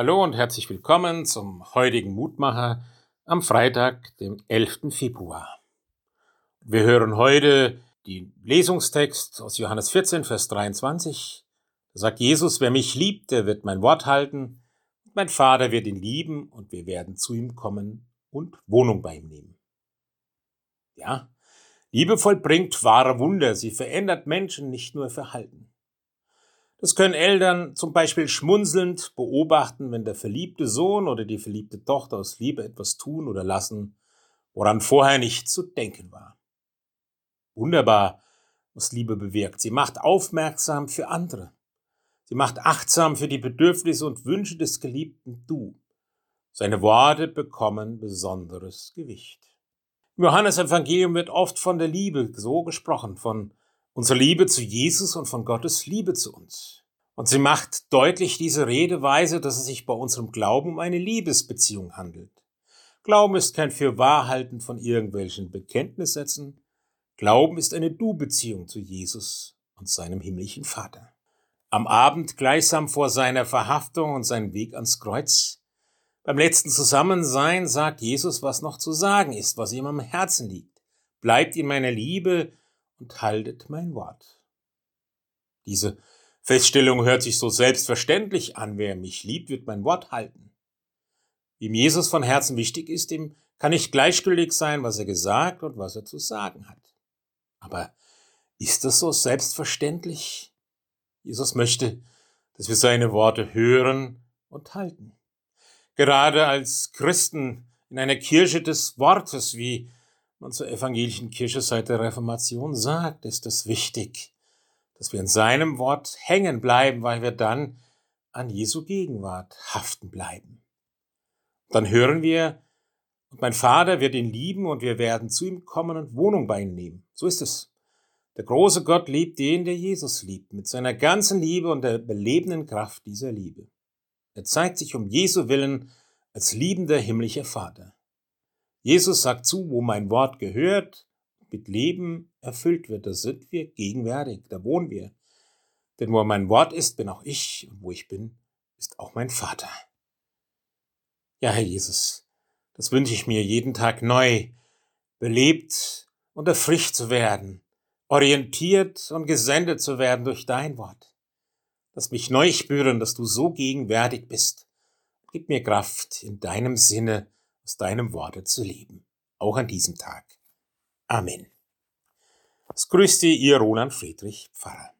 Hallo und herzlich willkommen zum heutigen Mutmacher am Freitag, dem 11. Februar. Wir hören heute den Lesungstext aus Johannes 14, Vers 23. Da sagt Jesus, wer mich liebt, der wird mein Wort halten, mein Vater wird ihn lieben und wir werden zu ihm kommen und Wohnung bei ihm nehmen. Ja, Liebe vollbringt wahre Wunder, sie verändert Menschen, nicht nur Verhalten. Das können Eltern zum Beispiel schmunzelnd beobachten, wenn der verliebte Sohn oder die verliebte Tochter aus Liebe etwas tun oder lassen, woran vorher nicht zu denken war. Wunderbar, was Liebe bewirkt. Sie macht aufmerksam für andere. Sie macht achtsam für die Bedürfnisse und Wünsche des geliebten Du. Seine Worte bekommen besonderes Gewicht. Im Johannesevangelium wird oft von der Liebe so gesprochen, von unsere Liebe zu Jesus und von Gottes Liebe zu uns. Und sie macht deutlich diese Redeweise, dass es sich bei unserem Glauben um eine Liebesbeziehung handelt. Glauben ist kein Fürwahrhalten von irgendwelchen Bekenntnissätzen. Glauben ist eine Du-Beziehung zu Jesus und seinem himmlischen Vater. Am Abend gleichsam vor seiner Verhaftung und seinem Weg ans Kreuz. Beim letzten Zusammensein sagt Jesus, was noch zu sagen ist, was ihm am Herzen liegt. Bleibt in meiner Liebe, und haltet mein Wort. Diese Feststellung hört sich so selbstverständlich an. Wer mich liebt, wird mein Wort halten. Wem Jesus von Herzen wichtig ist, dem kann nicht gleichgültig sein, was er gesagt und was er zu sagen hat. Aber ist das so selbstverständlich? Jesus möchte, dass wir seine Worte hören und halten. Gerade als Christen in einer Kirche des Wortes, wie man zur evangelischen Kirche seit der Reformation sagt, ist es wichtig, dass wir in seinem Wort hängen bleiben, weil wir dann an Jesu Gegenwart haften bleiben. Dann hören wir, und mein Vater wird ihn lieben und wir werden zu ihm kommen und Wohnung bei ihm nehmen. So ist es. Der große Gott liebt den, der Jesus liebt, mit seiner ganzen Liebe und der belebenden Kraft dieser Liebe. Er zeigt sich um Jesu Willen als liebender himmlischer Vater. Jesus sagt zu, wo mein Wort gehört, mit Leben erfüllt wird, da sind wir gegenwärtig, da wohnen wir. Denn wo mein Wort ist, bin auch ich, und wo ich bin, ist auch mein Vater. Ja, Herr Jesus, das wünsche ich mir jeden Tag neu, belebt und erfrischt zu werden, orientiert und gesendet zu werden durch dein Wort. Lass mich neu spüren, dass du so gegenwärtig bist. Gib mir Kraft in deinem Sinne, aus deinem Worte zu leben. Auch an diesem Tag. Amen. Es grüßt dir, ihr Roland Friedrich Pfarrer.